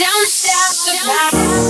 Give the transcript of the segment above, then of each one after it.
the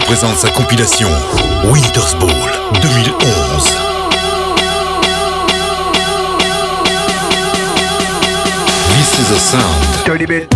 présente sa compilation Winter's Ball 2011. This is a sound.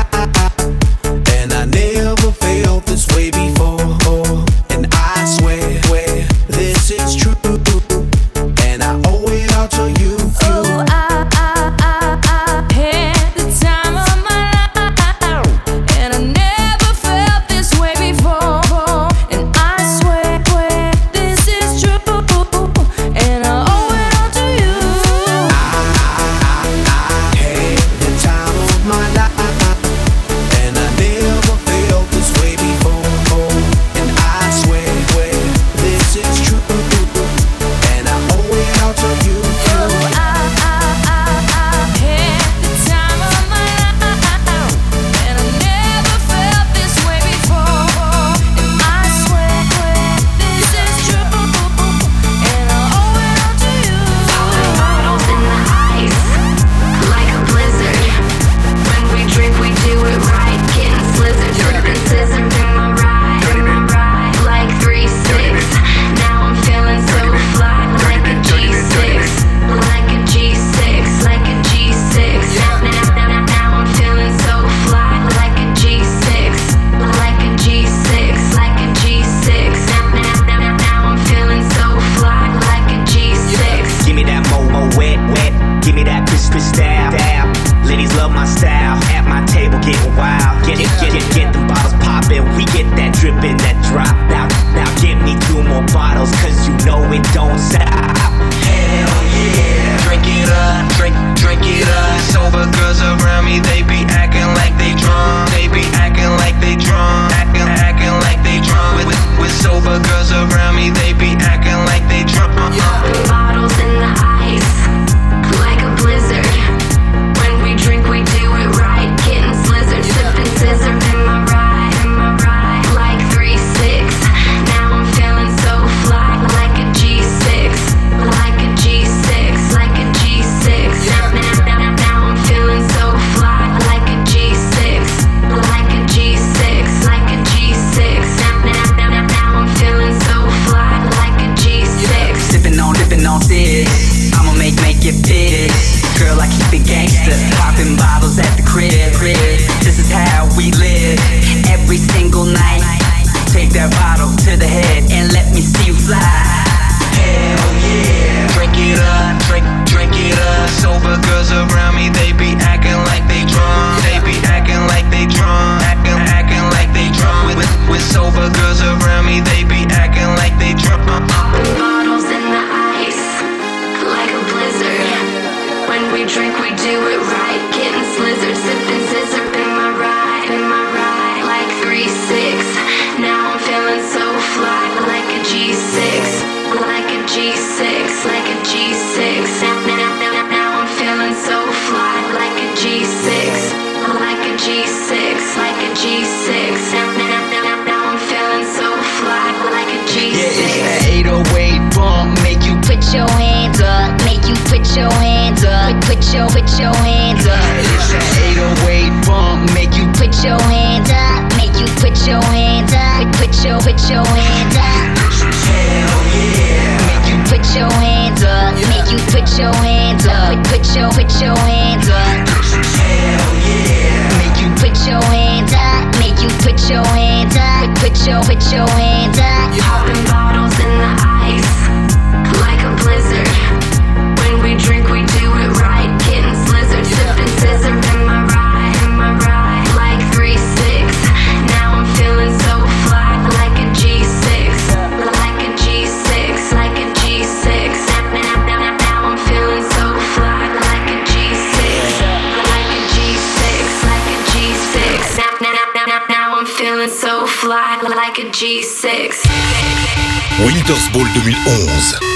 Winters Ball 2011.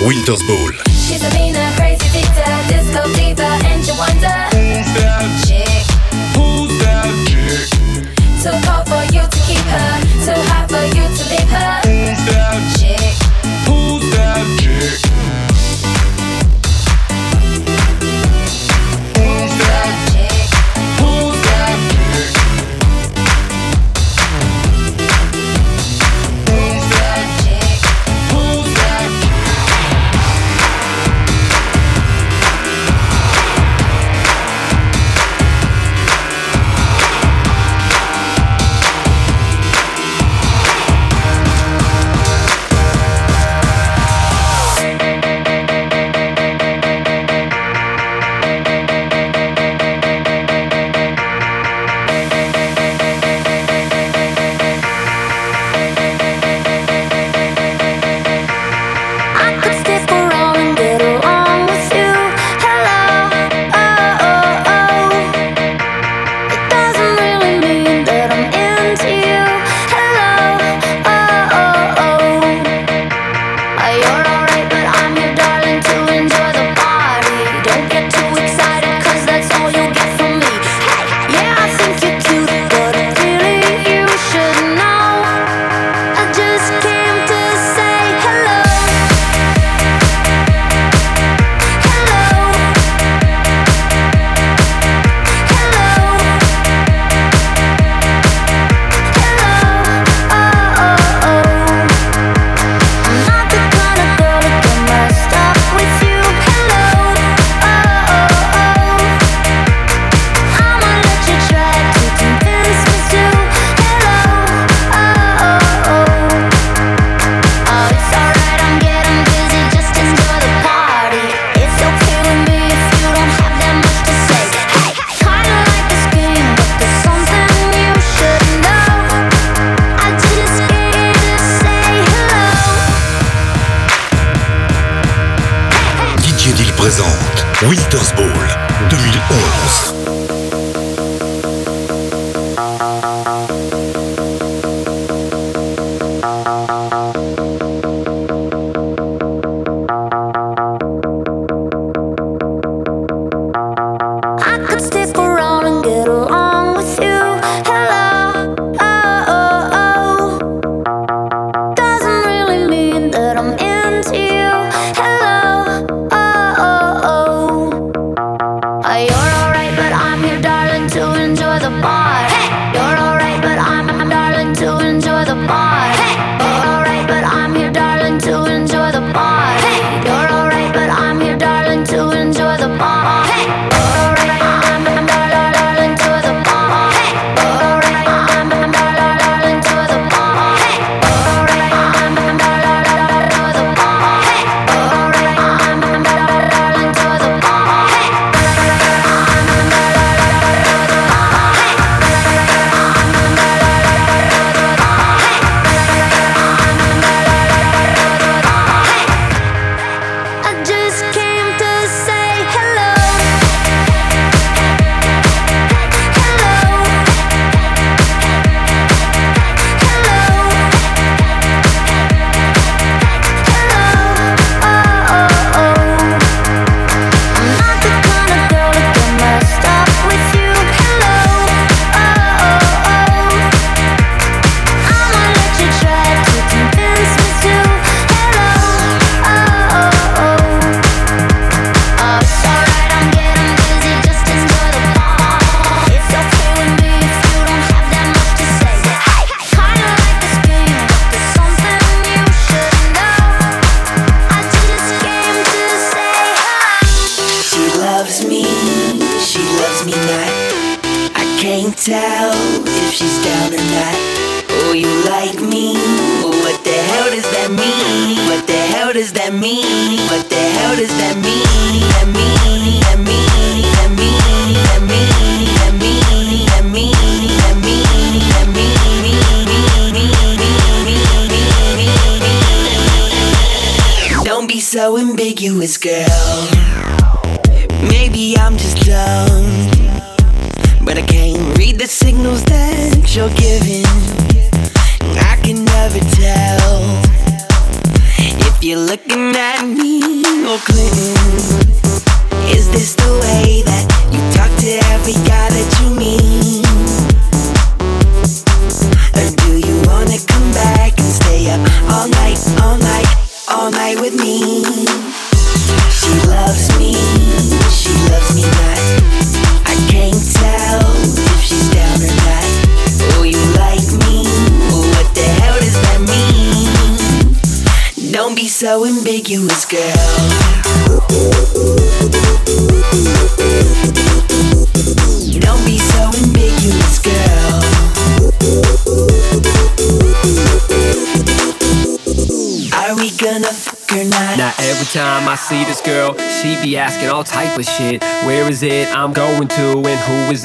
Winter's Ball.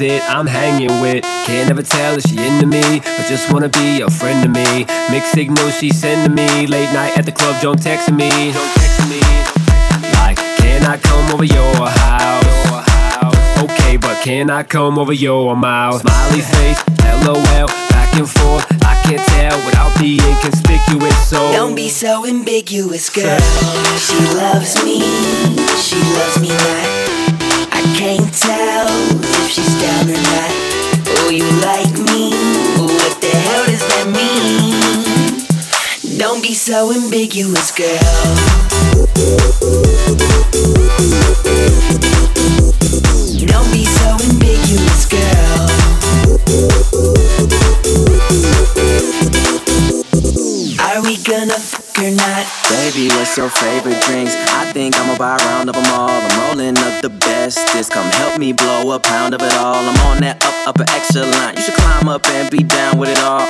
Is it I'm hanging with? Can't never tell if she into me or just wanna be a friend to me. Mixed signals she sending me late night at the club, don't text me. Don't text me. Like, can I come over your house? Okay, but can I come over your mouth? Smiley face, LOL, back and forth. I can't tell without being conspicuous. So don't be so ambiguous, girl. She loves me, she loves me not. I can't tell if she's down or not. Oh, you like me? What the hell does that mean? Don't be so ambiguous, girl. Don't be so ambiguous, girl. Are we gonna or not? Baby, what's your favorite drinks? I think I'ma buy a round of them all. I'm rolling up the bestest. Come help me blow a pound of it all. I'm on that up, upper echelon. You should climb up and be down with it all.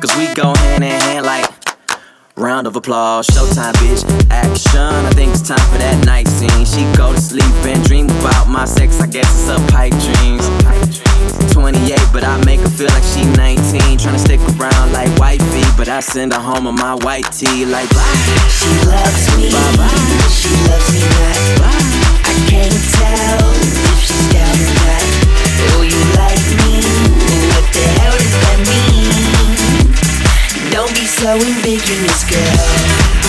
Cause we go hand in hand like Round of applause, showtime, bitch. Action. I think it's time for that night scene. She go to sleep and dream about my sex. I guess it's a pipe dreams. 28, but I make her feel like she 19. Tryna stick around like wifey, but I send her home on my white tee like bye. She loves me, bye bye. She loves me back. Bye. I can't tell if she's down or not. Oh, you like me? What the hell does that mean? Don't be so ambiguous, girl.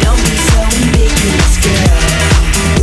Don't be so ambiguous, girl.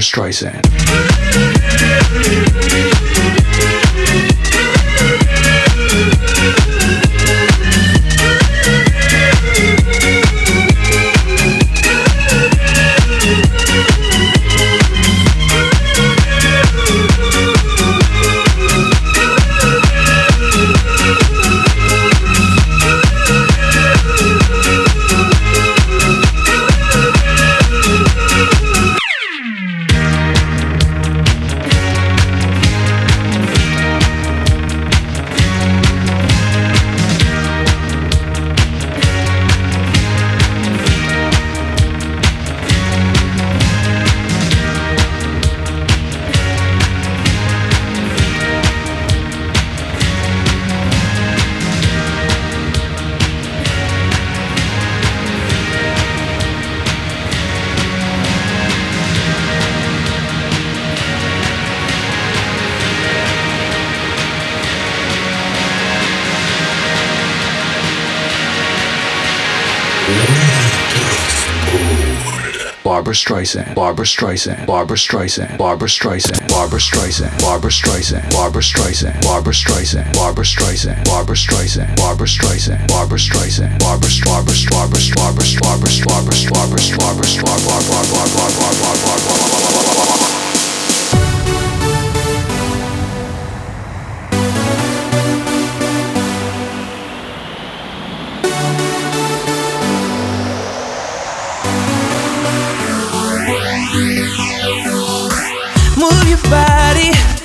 Streisand. Streisand. Barbra Streisand. Barbra Streisand. Barbra Streisand. Barbra Streisand. Barbra Streisand. Barbra Streisand. Barbra Streisand. Barbra Streisand. Barbra Streisand. Barbra Streisand. Barbra Streisand. Barbra Streisand. Barbra Streisand. Barbra Streisand. Barbra Streisand. Barbra Barbra Barbra Barbra Barbra Barbra Barbra Barbra Barbra your body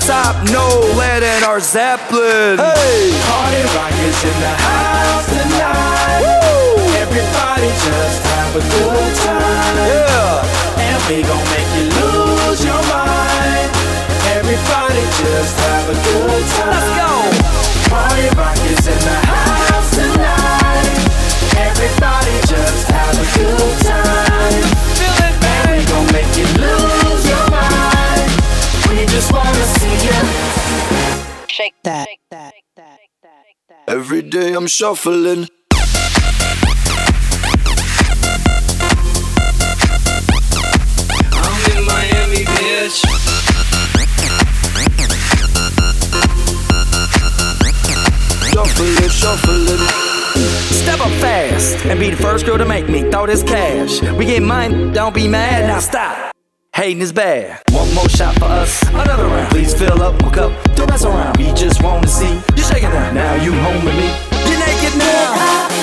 top. No lead in our Zeppelin. Hey, party rock is in the house tonight. Woo! Everybody just have a good time. Yeah. And we gon' make you lose your mind. Everybody just have a good time. Let's go. Party rock is in the house tonight. Everybody just have a good time. Feel it, baby. And we gon' make you lose Shake that. Every day I'm shuffling. I'm in Miami, bitch. Shuffling, shuffling. Step up fast and be the first girl to make me throw this cash. We get mine, don't be mad, now stop. Hating is bad. One more shot for us, another round. Please fill up my cup, don't mess around. We just wanna see you shaking that. Now you home with me. You're naked now.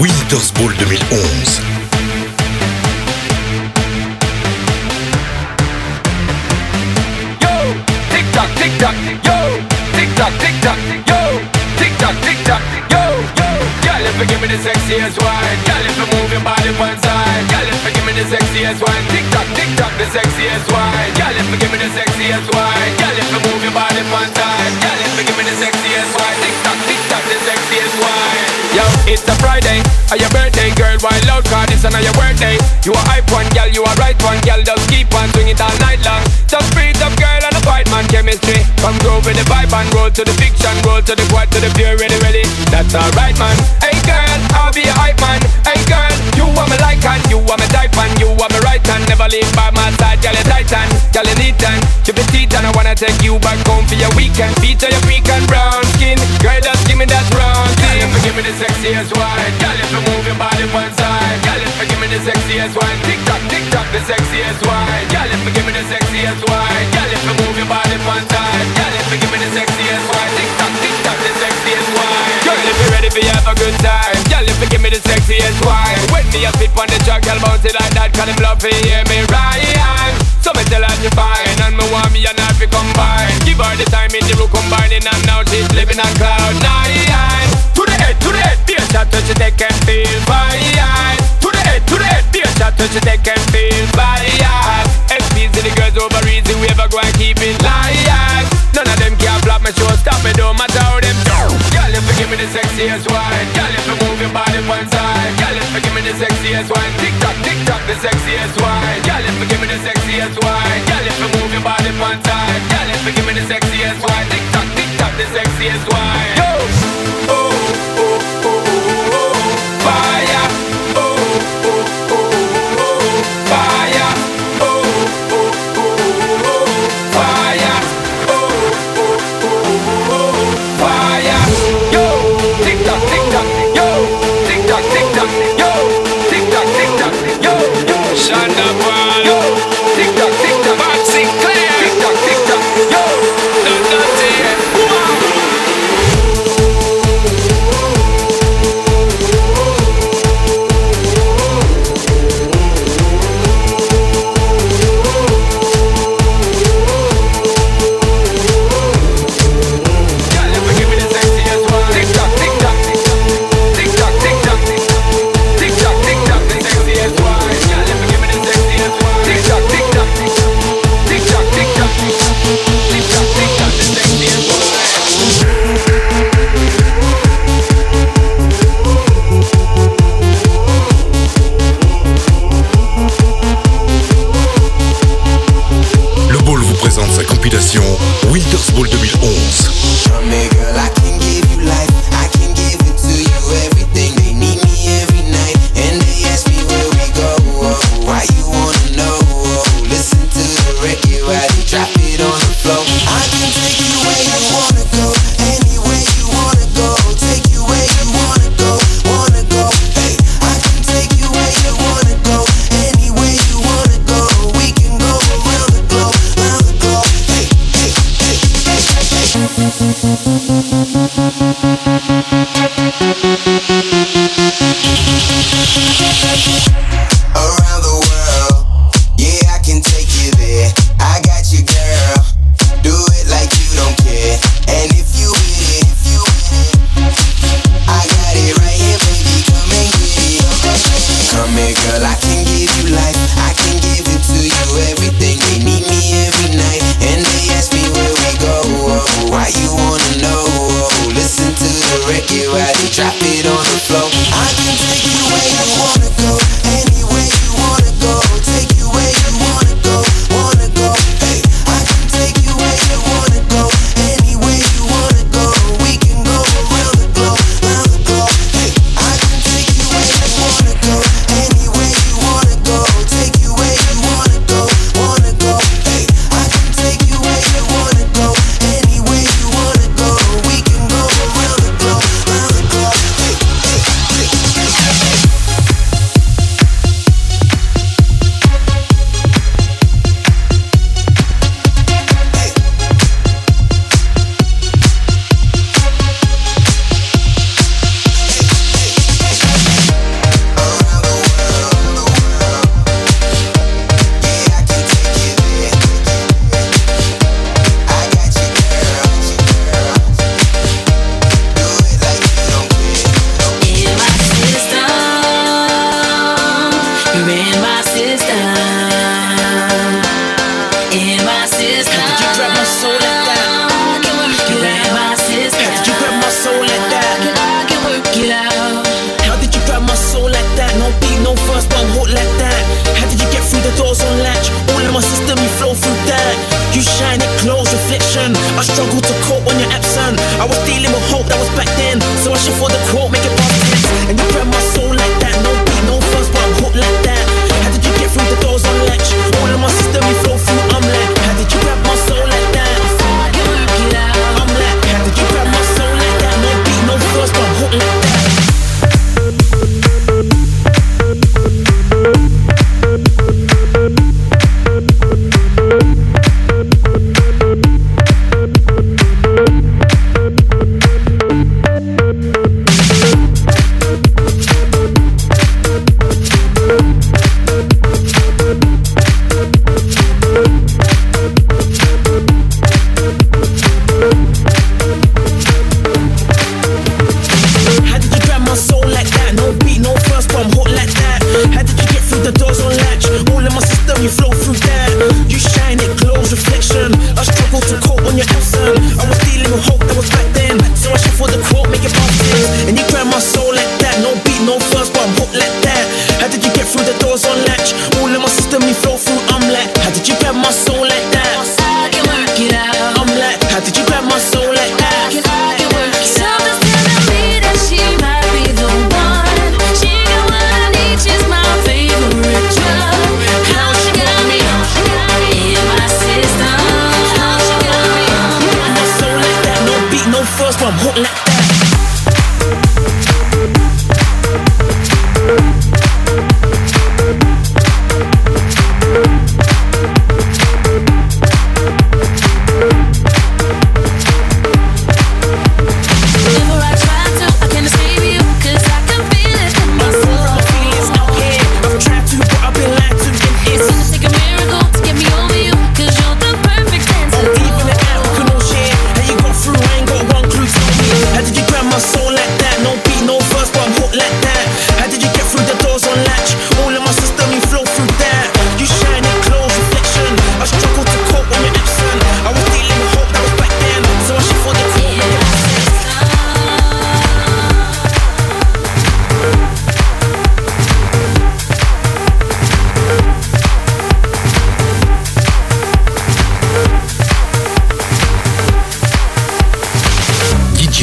Winters Ball 2011. Yo, tick tock, tick tock, yo, tick tock, tick tock, yo, tick tock, tick tock, yo, yo. Girl, if you give me the sexiest wine, girl, if you move your body one side, girl, if you give me the sexiest wine, tick tock, tick tock, the sexiest wine, girl, if you give me the sexiest wine, girl, if you move your body one side, girl, if you give me the sexiest wine, tick tock, tick tock, the sexiest wine. It's a Friday, or your birthday, girl, wild out, cause it's another your birthday. You a hype one, girl, you a right one, girl, just keep on swing it all night long. Just breathe up, girl, and a fight man chemistry. Come groove with the vibe and roll to the fiction, roll to the quad, to the pure, ready, ready. That's alright, man. Hey, girl, I'll be a hype man. Hey, girl, you want me like and you want me type and you want me right hand. Never leave by my side, girl, you titan, girl, you neat and keep it teeth and I wanna take you back home for your weekend. Feature your freak and brown skin, girl, just give me that round thing. Girl, give me the sexiest wine, girl, if you move your body one side, girl, if you give me the sexiest wine, tick tock, tick tock, the sexiest wine, girl, if you give me the sexiest wine, girl, if you move your body one side, girl, if you give me the sexiest wine, tick tock, tick tock, the sexiest wine, girl, if you ready for have a good time, girl, if you give me the sexiest wine, when me a spit on the track, girl, bounce it like that, cause them love hear me right. So me tell her to fine, and me want me and her to combine. Give her the time in the room combining, and now she's living on cloud nine shot touch, the deck and feel my eyes. To the head, to the head, be a shot to the deck and feel my eyes. SPs to the girls over easy, we ever go and keep it live. None of them can block my show, stop me, don't matter how them do. Girl, if you give me the sexiest wine, girl, if you move your body one side, girl, if you give me the sexiest wine, tick tock, tick tock, the sexiest wine, girl, if you give me the sexiest wine, girl, if you move your body one side, girl, if you give me the sexiest wine, tick tock, tick tock, the sexiest wine. Yo, oh, oh, oh fire.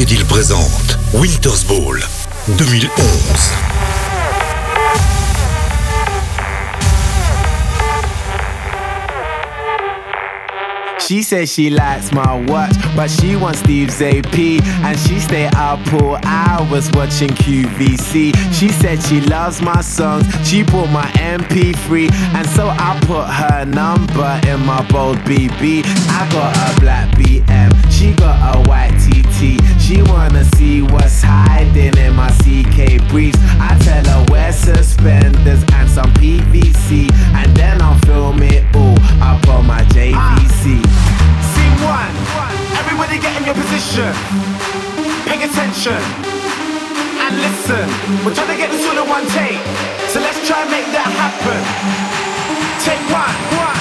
Deal présente Winters Ball 2011. She says she likes my watch, but she wants Steve's AP. And she stay up all hours watching QVC. She said she loves my songs, she bought my MP3. And so I put her number in my bold BB. I got a black BM, she got a white TT. She wanna see what's hiding in my CK briefs. I tell her wear suspenders and some PVC. And then I'll film it all up on my JVC. Scene one. Everybody get in your position. Pay attention. And listen. We're trying to get this all in one take. So let's try and make that happen. Take one. One.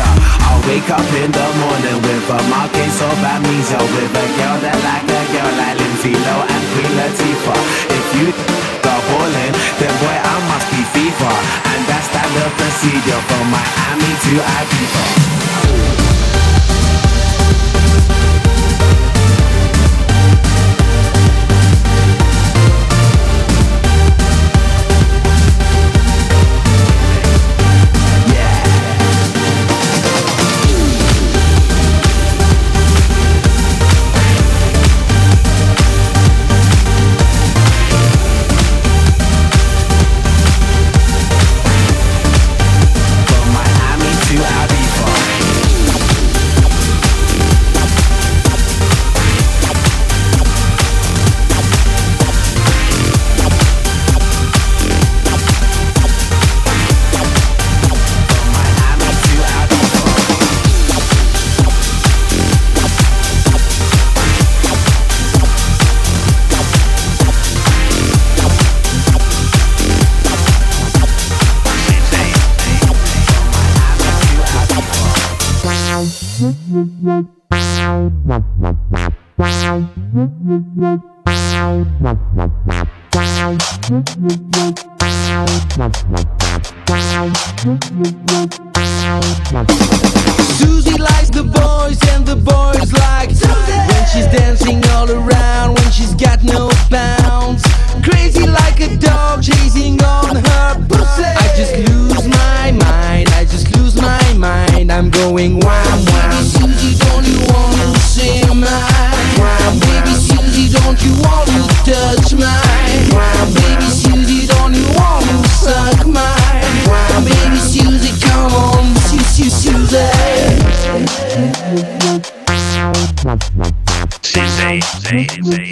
I'll wake up in the morning with a marquise of amnesia. With a girl that like a girl like Lindsay Lohan and Queen Latifah. If you go ballin', then boy I must be FIFA. And that's procedure Miami to Ibiza. From Miami to Ibiza. Do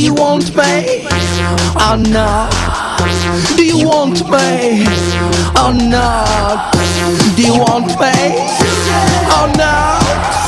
you want me oh, or not? Do you want me oh, or not? Do you want me oh, or not?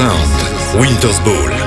Sound, Winter's Ball.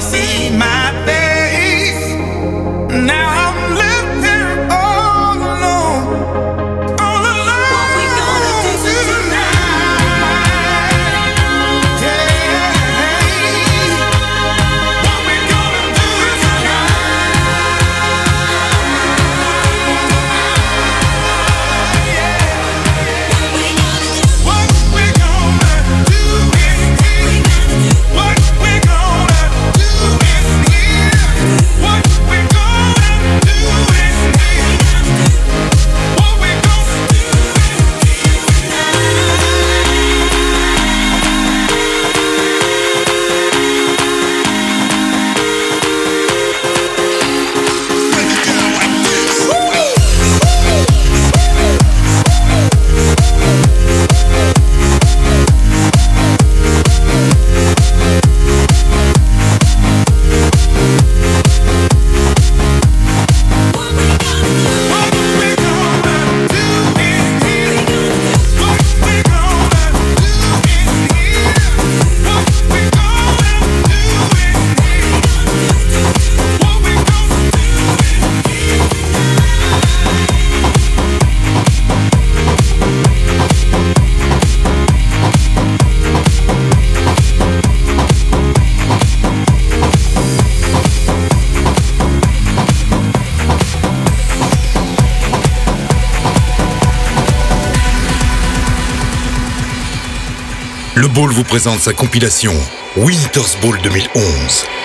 see le Ball vous présente sa compilation Winter's Ball 2011.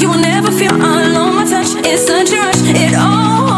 you will never feel alone my touch it all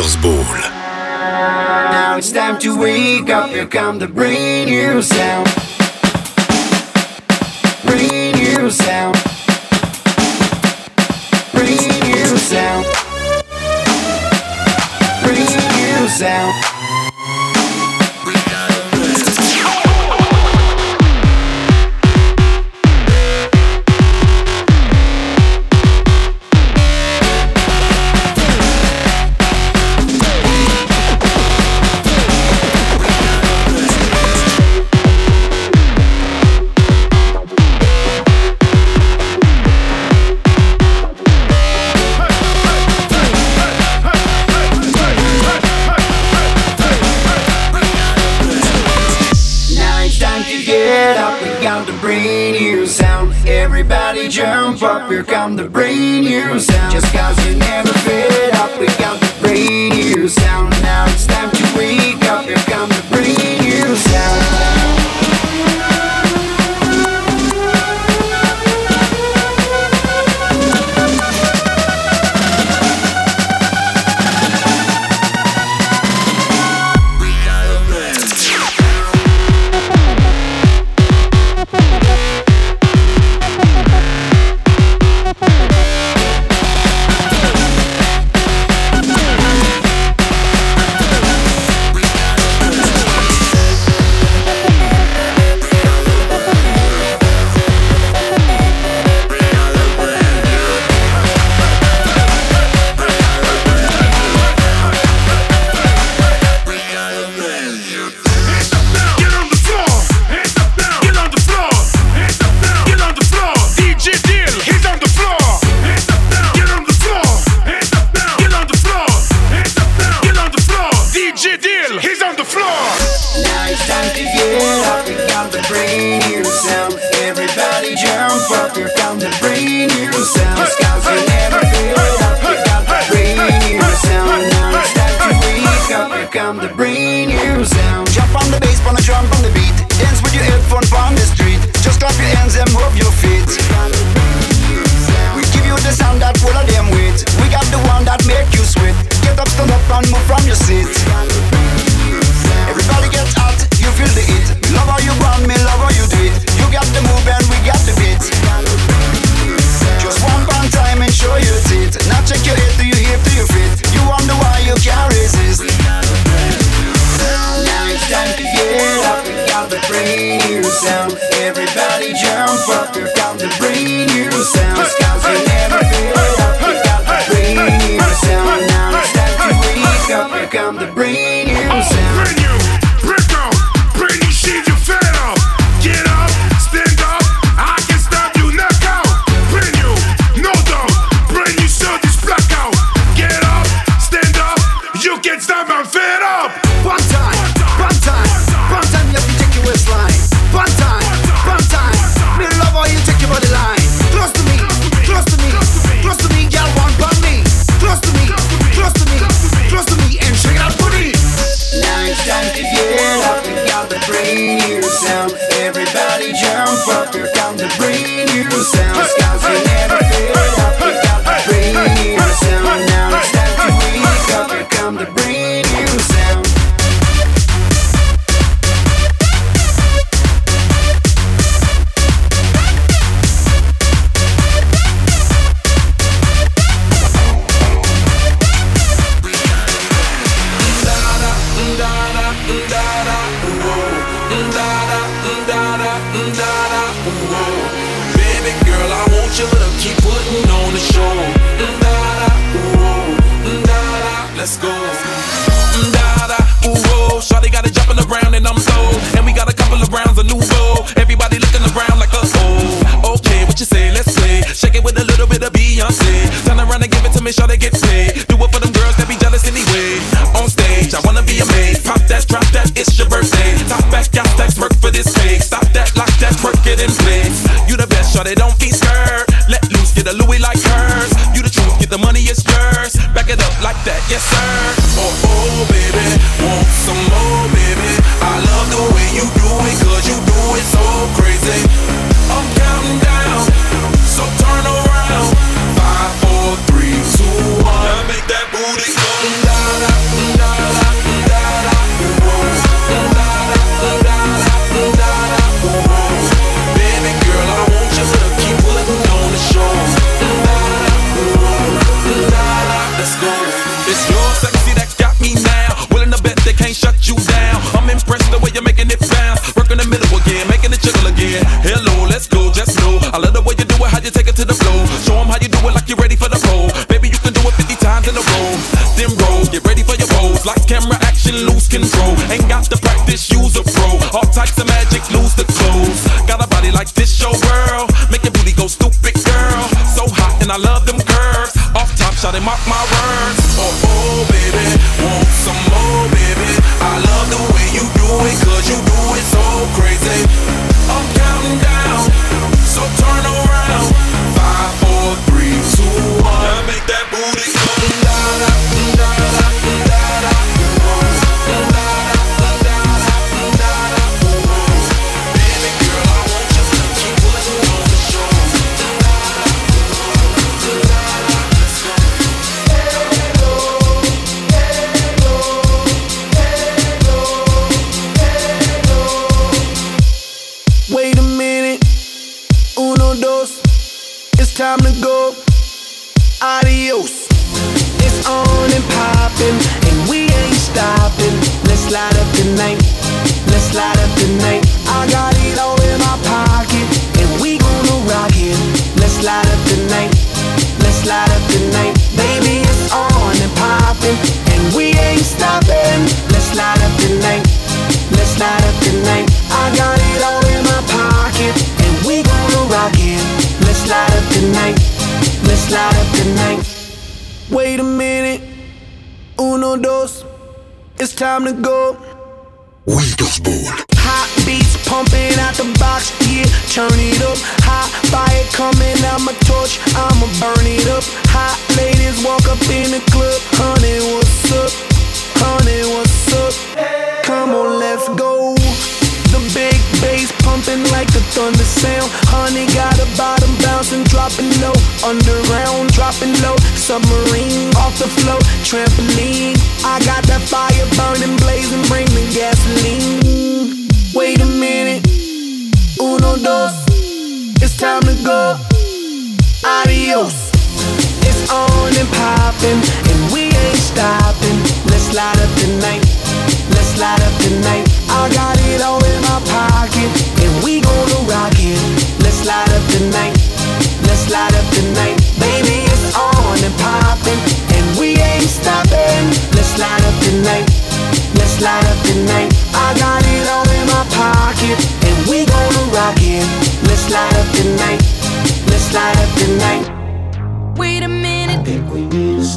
Peters Ball. Now it's time to wake up, here come the brand new sound. Brand new sound. Brand new sound. Brand new sound. Up, the brand you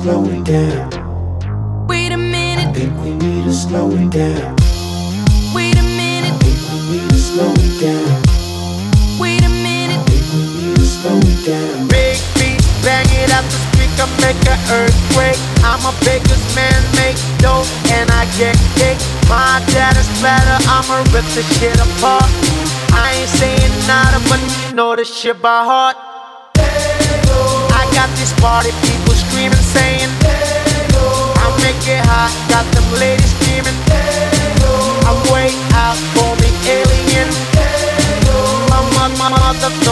slow it down. Wait a minute. I think we need to slow it down. Wait a minute. I think we need to slow it down. Wait a minute. I think we need to slow it down. Big beat, bang it out the speaker, make an earthquake. I'm a baker's man, make dough, and I get cake. My dad is better, I'ma rip the shit apart. I ain't saying nada, but you know this shit by heart got this party people screaming, saying. I make it hot, got them ladies screaming. I'm way out, for the alien. My, mother, mother.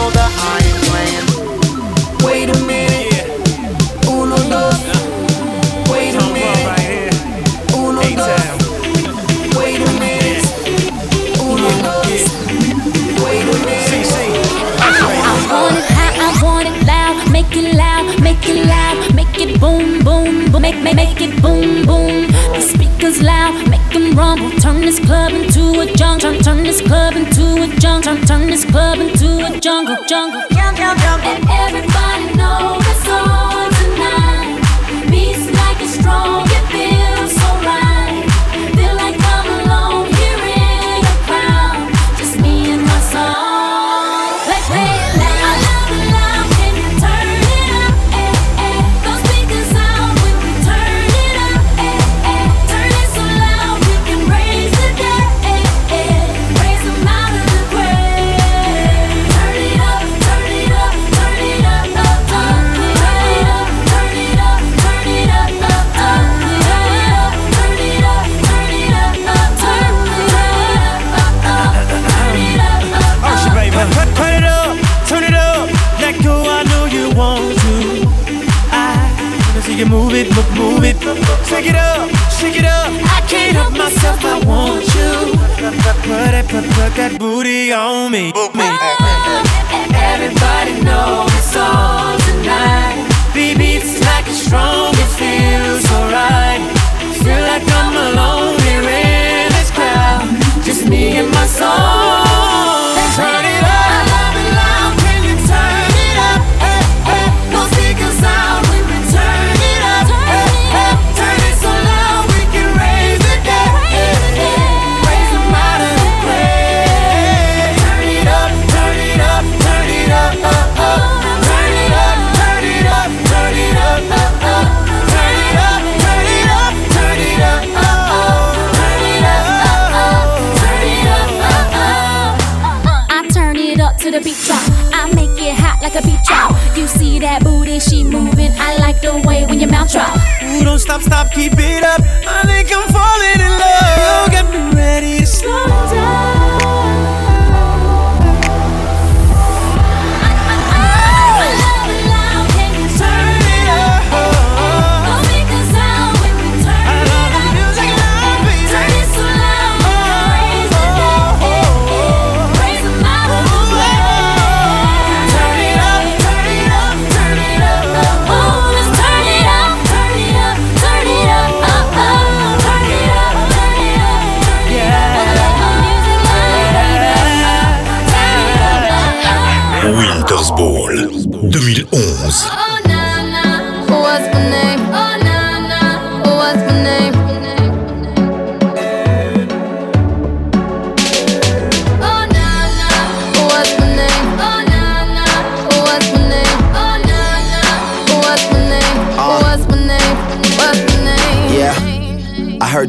boom. The speakers loud, make them rumble. Turn this club into a jungle. Turn this club into a jungle. Turn this club into a jungle, jungle. jungle. yum. And everybody knows. Shake it up, shake it up. I can't help myself, I want you. Put it, put, put that booty on me. Oh, everybody knows it's on tonight. Baby, it's like a strong, it feels alright. Feel like I'm alone here in this crowd. Just me and my song. stop, stop, keep it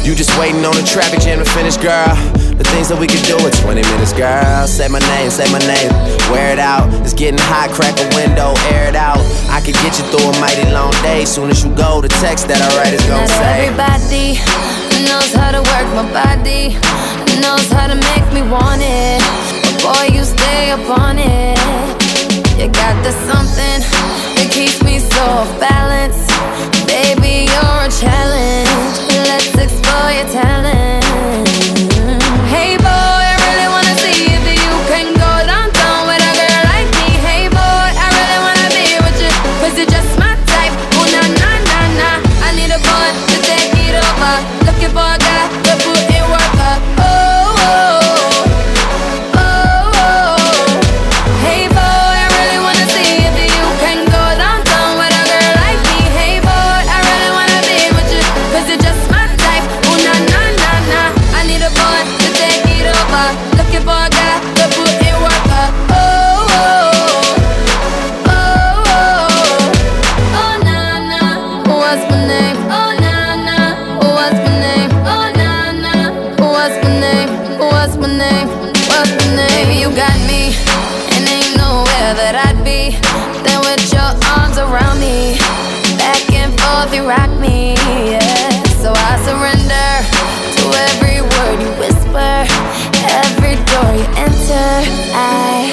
You just waiting on the traffic jam to finish, girl. The things that we can do in 20 minutes, girl. Say my name, say my name. Wear it out. It's getting hot, crack a window, air it out. I could get you through a mighty long day. Soon as you go, the text that I write is gonna Not say. Everybody knows how to work my body, knows how to make me want it. But boy, you stay up on it. You got the something that keeps me so off balance. Baby, you're a challenge you're telling me, yeah. So I surrender to every word you whisper, every door you enter. I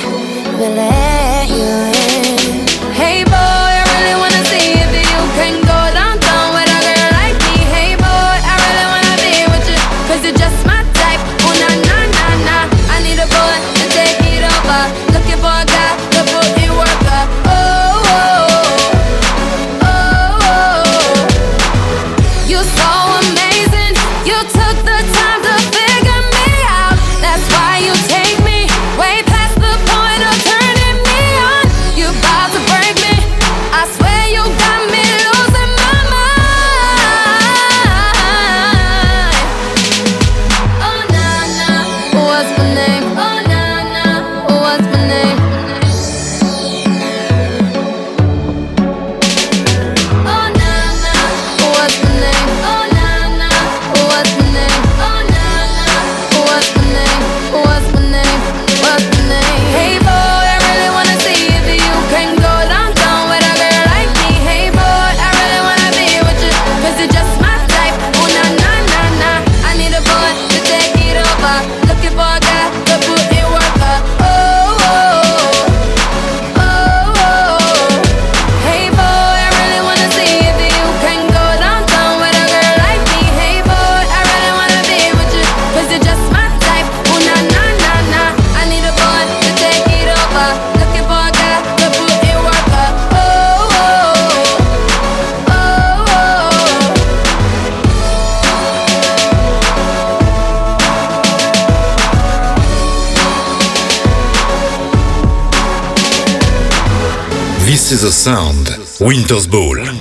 This is a sound. Winter's Ball.